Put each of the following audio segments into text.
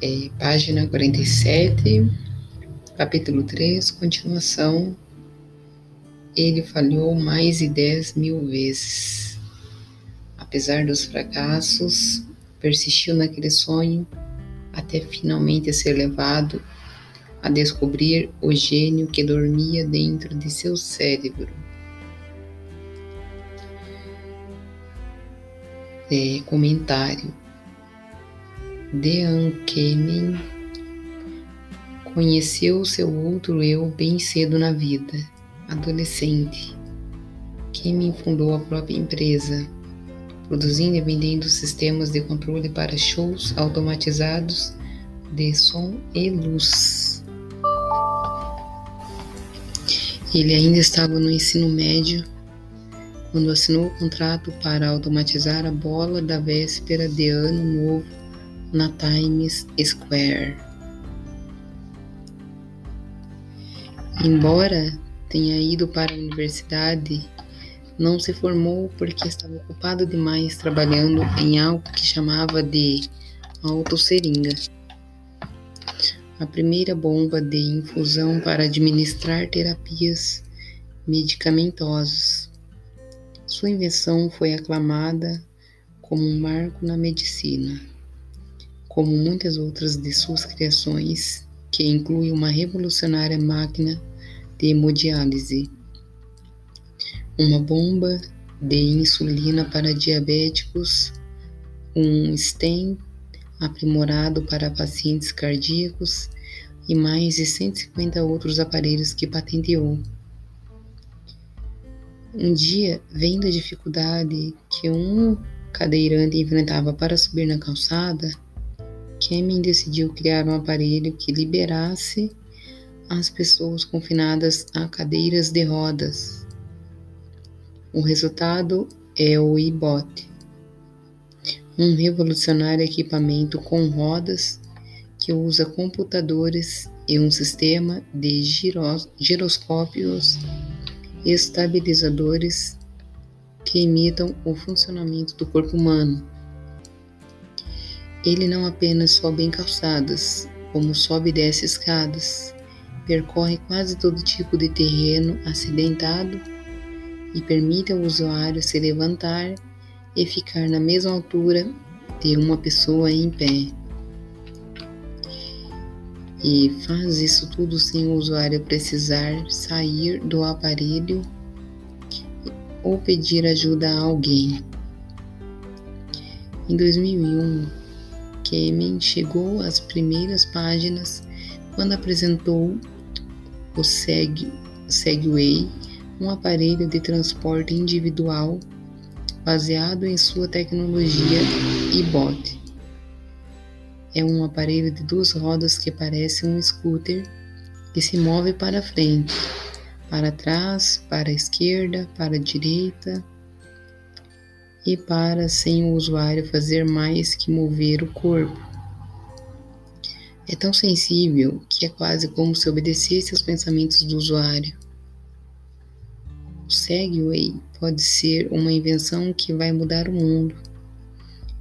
é, página 47, capítulo 3, continuação. Ele falhou mais de 10 mil vezes. Apesar dos fracassos, persistiu naquele sonho até finalmente ser levado a descobrir o gênio que dormia dentro de seu cérebro. É, comentário. Dean Kemen conheceu seu outro eu bem cedo na vida, adolescente. Kemen fundou a própria empresa, produzindo e vendendo sistemas de controle para shows automatizados de som e luz. Ele ainda estava no ensino médio quando assinou o contrato para automatizar a bola da véspera de Ano Novo na Times Square. Embora tenha ido para a universidade, não se formou porque estava ocupado demais trabalhando em algo que chamava de autosseringa. A primeira bomba de infusão para administrar terapias medicamentosas. Sua invenção foi aclamada como um marco na medicina, como muitas outras de suas criações, que inclui uma revolucionária máquina de hemodiálise, uma bomba de insulina para diabéticos, um stent aprimorado para pacientes cardíacos e mais de 150 outros aparelhos que patenteou. Um dia, vendo a dificuldade que um cadeirante enfrentava para subir na calçada, Kemen decidiu criar um aparelho que liberasse as pessoas confinadas a cadeiras de rodas. O resultado é o iBot, um revolucionário equipamento com rodas que usa computadores e um sistema de giroscópios estabilizadores que imitam o funcionamento do corpo humano. Ele não apenas sobe em calçadas, como sobe e desce escadas, percorre quase todo tipo de terreno acidentado e permite ao usuário se levantar e ficar na mesma altura de uma pessoa em pé e faz isso tudo sem o usuário precisar sair do aparelho ou pedir ajuda a alguém. Em 2001, Kemen chegou às primeiras páginas quando apresentou o Seg Segway, um aparelho de transporte individual baseado em sua tecnologia e-bot é um aparelho de duas rodas que parece um scooter que se move para frente, para trás, para a esquerda, para a direita e para sem o usuário fazer mais que mover o corpo. É tão sensível que é quase como se obedecesse aos pensamentos do usuário. O Segway pode ser uma invenção que vai mudar o mundo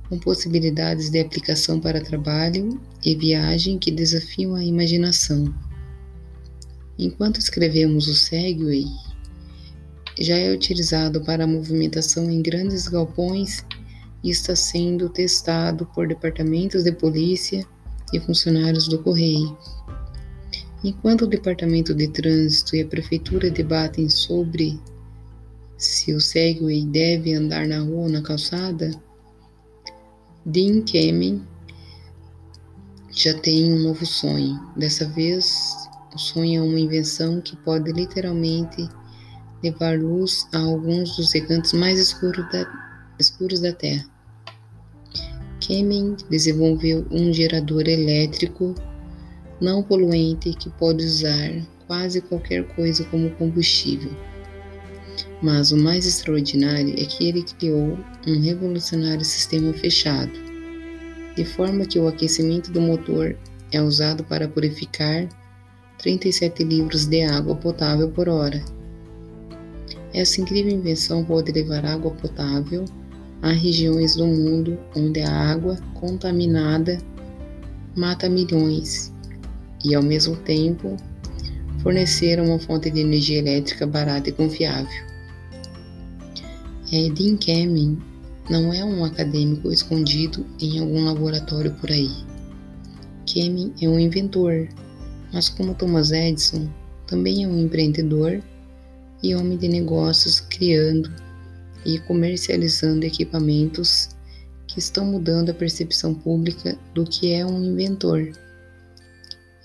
com possibilidades de aplicação para trabalho e viagem que desafiam a imaginação. Enquanto escrevemos o Segway, já é utilizado para movimentação em grandes galpões e está sendo testado por departamentos de polícia e funcionários do correio. Enquanto o Departamento de Trânsito e a Prefeitura debatem sobre se o Segway deve andar na rua ou na calçada, Dean Kemen já tem um novo sonho. Dessa vez, o sonho é uma invenção que pode literalmente levar luz a alguns dos recantos mais escuros da, escuros da Terra. Kemen desenvolveu um gerador elétrico não poluente que pode usar quase qualquer coisa como combustível. Mas o mais extraordinário é que ele criou um revolucionário sistema fechado, de forma que o aquecimento do motor é usado para purificar 37 litros de água potável por hora. Essa incrível invenção pode levar água potável a regiões do mundo onde a água contaminada mata milhões e, ao mesmo tempo, fornecer uma fonte de energia elétrica barata e confiável. É, Dean não é um acadêmico escondido em algum laboratório por aí. Kamen é um inventor, mas como Thomas Edison, também é um empreendedor e homem de negócios criando e comercializando equipamentos que estão mudando a percepção pública do que é um inventor.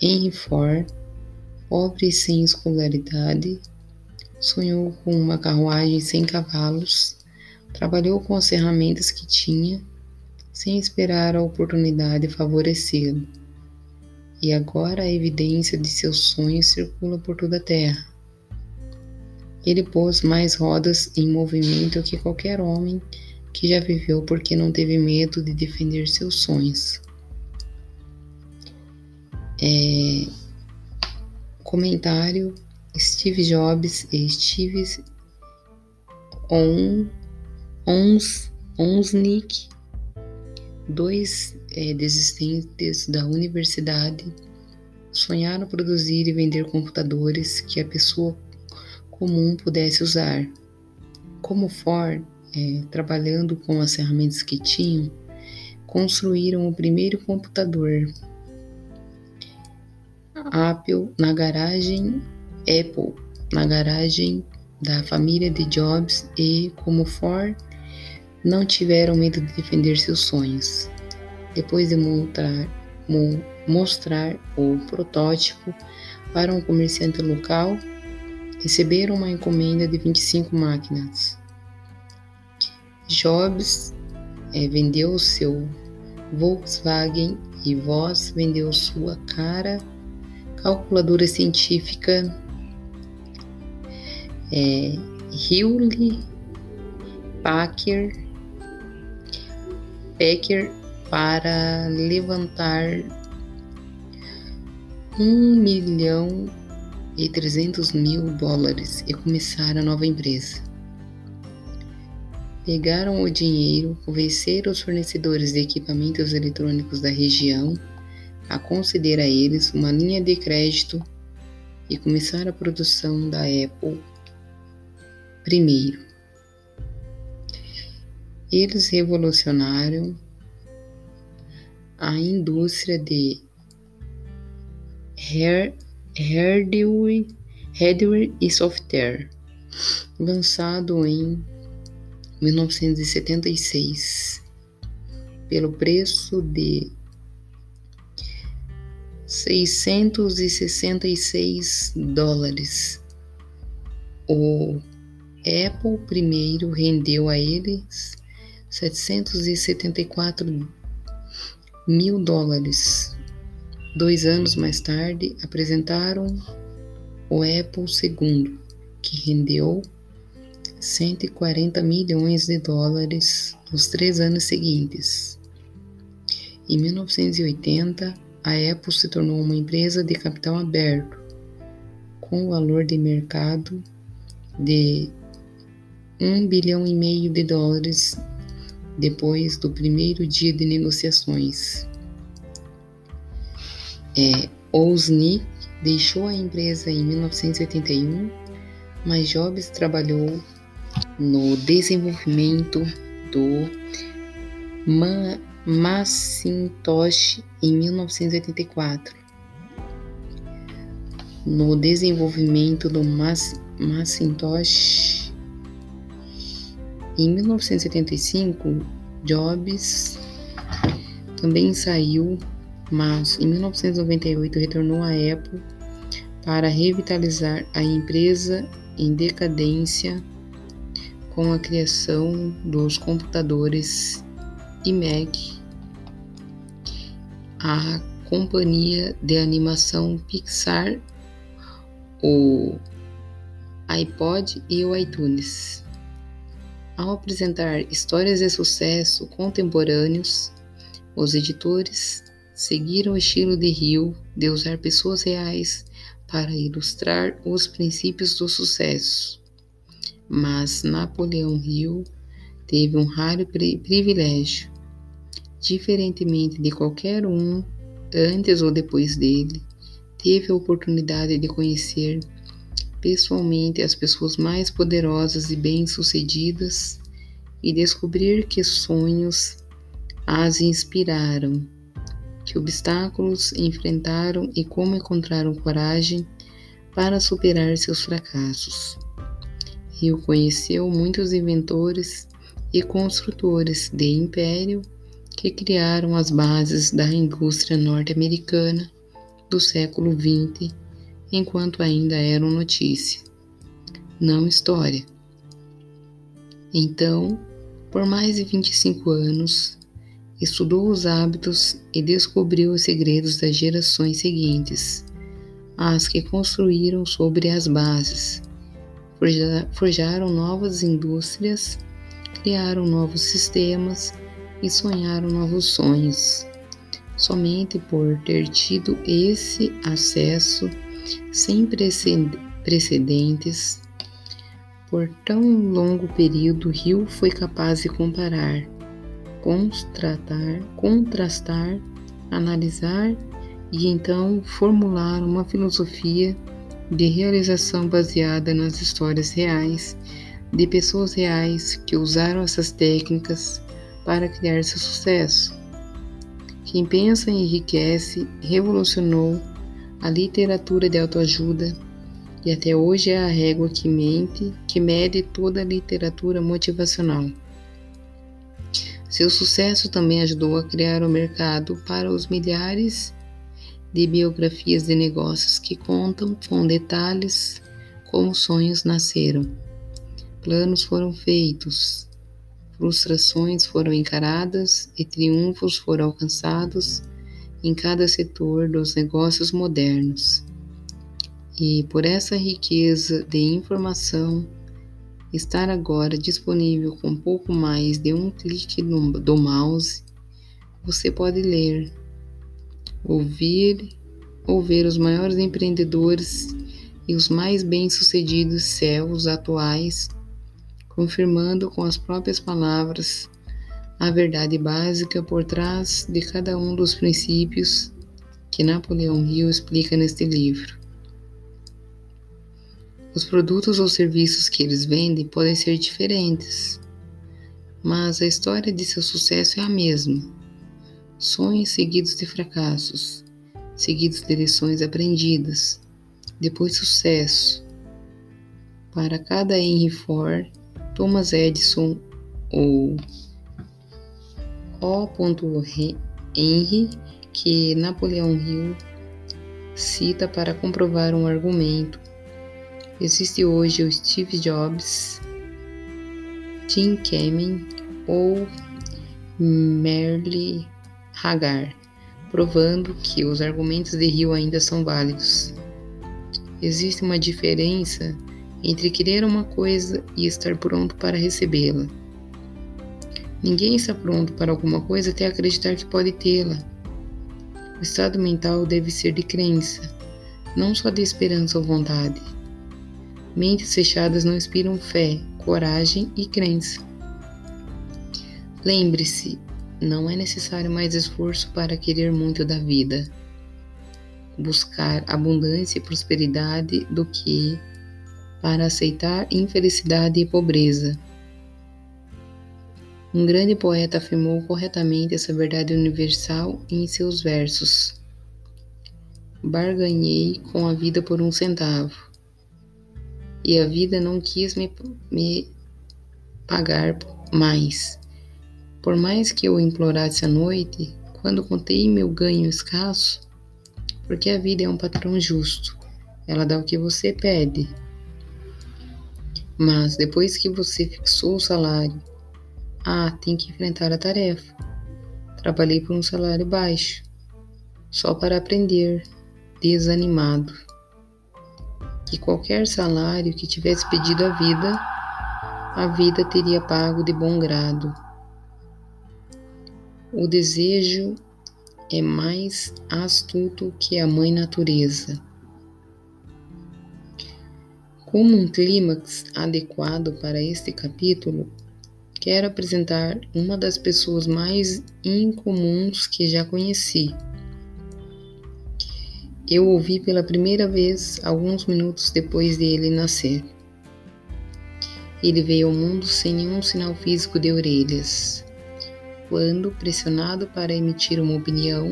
Henry Ford, pobre e sem escolaridade, sonhou com uma carruagem sem cavalos, trabalhou com as ferramentas que tinha, sem esperar a oportunidade favorecê-lo. E agora a evidência de seus sonhos circula por toda a terra. Ele pôs mais rodas em movimento que qualquer homem que já viveu porque não teve medo de defender seus sonhos. É, comentário Steve Jobs e Steve On, Ons, Onsnick, dois é, desistentes da universidade, sonharam produzir e vender computadores que a pessoa comum pudesse usar. Como Ford, é, trabalhando com as ferramentas que tinham, construíram o primeiro computador Apple na garagem Apple na garagem da família de Jobs e, como Ford, não tiveram medo de defender seus sonhos. Depois de montar, mo, mostrar o protótipo para um comerciante local, receberam uma encomenda de 25 máquinas. Jobs é, vendeu seu Volkswagen e Voss vendeu sua cara calculadora científica é, Hewlett Packard, Packer para levantar um milhão e 300 mil dólares e começar a nova empresa. Pegaram o dinheiro, convenceram os fornecedores de equipamentos eletrônicos da região a conceder a eles uma linha de crédito e começar a produção da Apple primeiro. Eles revolucionaram a indústria de hair hardware, hardware e software, lançado em 1976 pelo preço de 666 dólares. O Apple primeiro rendeu a eles 774 mil dólares Dois anos mais tarde, apresentaram o Apple II, que rendeu 140 milhões de dólares nos três anos seguintes. Em 1980, a Apple se tornou uma empresa de capital aberto, com valor de mercado de 1 bilhão e meio de dólares depois do primeiro dia de negociações. É, Ousnik deixou a empresa em 1981, mas Jobs trabalhou no desenvolvimento do Macintosh em 1984. No desenvolvimento do Macintosh em 1975, Jobs também saiu mas em 1998 retornou à Apple para revitalizar a empresa em decadência com a criação dos computadores iMac, a companhia de animação Pixar, o iPod e o iTunes. Ao apresentar histórias de sucesso contemporâneos, os editores seguiram o estilo de Hill de usar pessoas reais para ilustrar os princípios do sucesso. Mas Napoleão Hill teve um raro privilégio. Diferentemente de qualquer um antes ou depois dele, teve a oportunidade de conhecer pessoalmente as pessoas mais poderosas e bem-sucedidas e descobrir que sonhos as inspiraram, que obstáculos enfrentaram e como encontraram coragem para superar seus fracassos. Rio conheceu muitos inventores e construtores de império que criaram as bases da indústria norte-americana do século XX, enquanto ainda eram notícia, não história. Então, por mais de 25 anos, estudou os hábitos e descobriu os segredos das gerações seguintes, as que construíram sobre as bases, forjaram novas indústrias, criaram novos sistemas e sonharam novos sonhos. Somente por ter tido esse acesso sem precedentes por tão longo período, Hill foi capaz de comparar contrastar, contrastar, analisar e então formular uma filosofia de realização baseada nas histórias reais de pessoas reais que usaram essas técnicas para criar seu sucesso. Quem pensa enriquece revolucionou a literatura de autoajuda e até hoje é a régua que mente, que mede toda a literatura motivacional. Seu sucesso também ajudou a criar o um mercado para os milhares de biografias de negócios que contam com detalhes como sonhos nasceram, planos foram feitos, frustrações foram encaradas e triunfos foram alcançados em cada setor dos negócios modernos. E por essa riqueza de informação, estar agora disponível com pouco mais de um clique do mouse, você pode ler, ouvir ou ver os maiores empreendedores e os mais bem-sucedidos céus atuais, confirmando com as próprias palavras a verdade básica por trás de cada um dos princípios que Napoleão Hill explica neste livro. Os produtos ou serviços que eles vendem podem ser diferentes, mas a história de seu sucesso é a mesma. Sonhos seguidos de fracassos, seguidos de lições aprendidas, depois sucesso. Para cada Henry Ford, Thomas Edison ou O. Henry que Napoleão Hill cita para comprovar um argumento Existe hoje o Steve Jobs, Tim Kamen ou Merle Hagar, provando que os argumentos de Rio ainda são válidos. Existe uma diferença entre querer uma coisa e estar pronto para recebê-la. Ninguém está pronto para alguma coisa até acreditar que pode tê-la. O estado mental deve ser de crença, não só de esperança ou vontade. Mentes fechadas não inspiram fé, coragem e crença. Lembre-se, não é necessário mais esforço para querer muito da vida, buscar abundância e prosperidade do que para aceitar infelicidade e pobreza. Um grande poeta afirmou corretamente essa verdade universal em seus versos. Barganhei com a vida por um centavo e a vida não quis me, me pagar mais. Por mais que eu implorasse à noite, quando contei meu ganho escasso, porque a vida é um patrão justo, ela dá o que você pede. Mas depois que você fixou o salário, ah, tem que enfrentar a tarefa. Trabalhei por um salário baixo, só para aprender, desanimado que qualquer salário que tivesse pedido à vida, a vida teria pago de bom grado. O desejo é mais astuto que a mãe natureza. Como um clímax adequado para este capítulo, quero apresentar uma das pessoas mais incomuns que já conheci, Eu ouvi pela primeira vez alguns minutos depois de ele nascer. Ele veio ao mundo sem nenhum sinal físico de orelhas. Quando, pressionado para emitir uma opinião,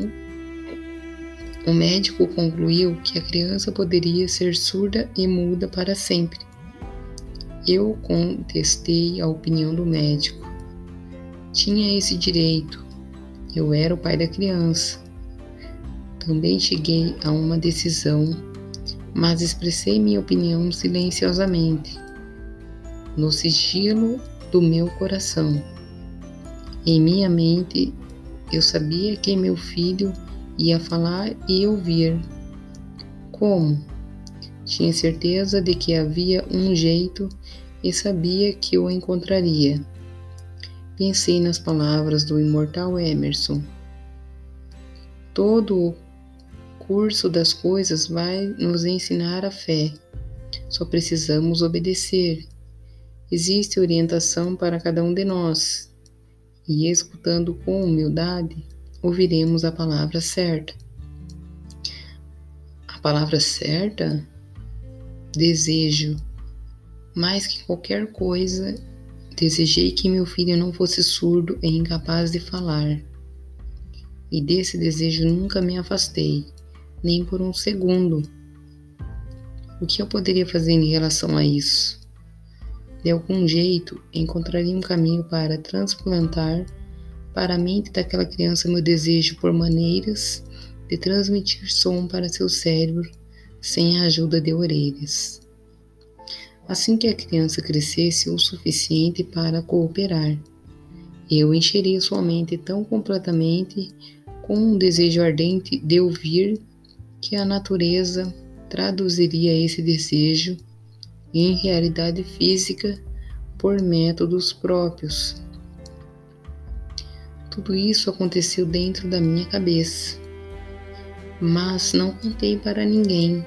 o médico concluiu que a criança poderia ser surda e muda para sempre. Eu contestei a opinião do médico. Tinha esse direito. Eu era o pai da criança. Também cheguei a uma decisão, mas expressei minha opinião silenciosamente, no sigilo do meu coração. Em minha mente, eu sabia que meu filho ia falar e ouvir. Como? Tinha certeza de que havia um jeito e sabia que o encontraria. Pensei nas palavras do imortal Emerson. Todo o curso das coisas vai nos ensinar a fé. Só precisamos obedecer. Existe orientação para cada um de nós, e escutando com humildade, ouviremos a palavra certa. A palavra certa? Desejo. Mais que qualquer coisa, desejei que meu filho não fosse surdo e incapaz de falar. E desse desejo nunca me afastei, nem por um segundo. O que eu poderia fazer em relação a isso? De algum jeito, encontraria um caminho para transplantar para a mente daquela criança meu desejo por maneiras de transmitir som para seu cérebro sem a ajuda de orelhas. Assim que a criança crescesse o suficiente para cooperar, eu encheria sua mente tão completamente com um desejo ardente de ouvir que a natureza traduziria esse desejo em realidade física por métodos próprios tudo isso aconteceu dentro da minha cabeça, mas não contei para ninguém.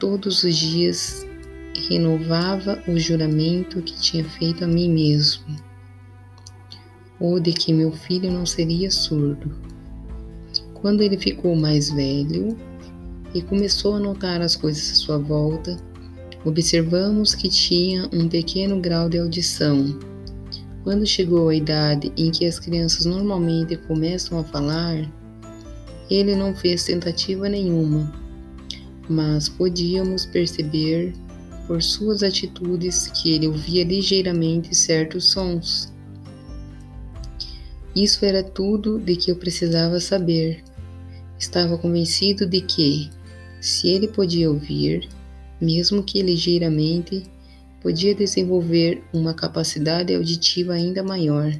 Todos os dias renovava o juramento que tinha feito a mim mesmo, ou de que meu filho não seria surdo. Quando ele ficou mais velho e começou a notar as coisas à sua volta, observamos que tinha um pequeno grau de audição quando chegou a idade em que as crianças normalmente começam a falar, ele não fez tentativa nenhuma, mas podíamos perceber por suas atitudes que ele ouvia ligeiramente certos sons. Isso era tudo de que eu precisava saber. Estava convencido de que, se ele podia ouvir, mesmo que ligeiramente, podia desenvolver uma capacidade auditiva ainda maior.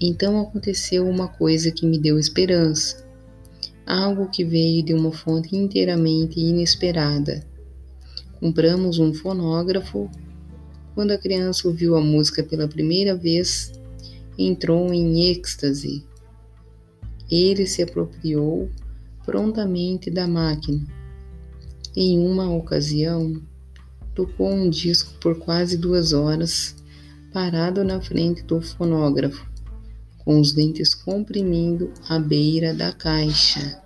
Então aconteceu uma coisa que me deu esperança, algo que veio de uma fonte inteiramente inesperada. Compramos um fonógrafo. Quando a criança ouviu a música pela primeira vez, entrou em êxtase. Ele se apropriou prontamente da máquina. Em uma ocasião, tocou um disco por quase duas horas, parado na frente do fonógrafo, com os dentes comprimindo a beira da caixa.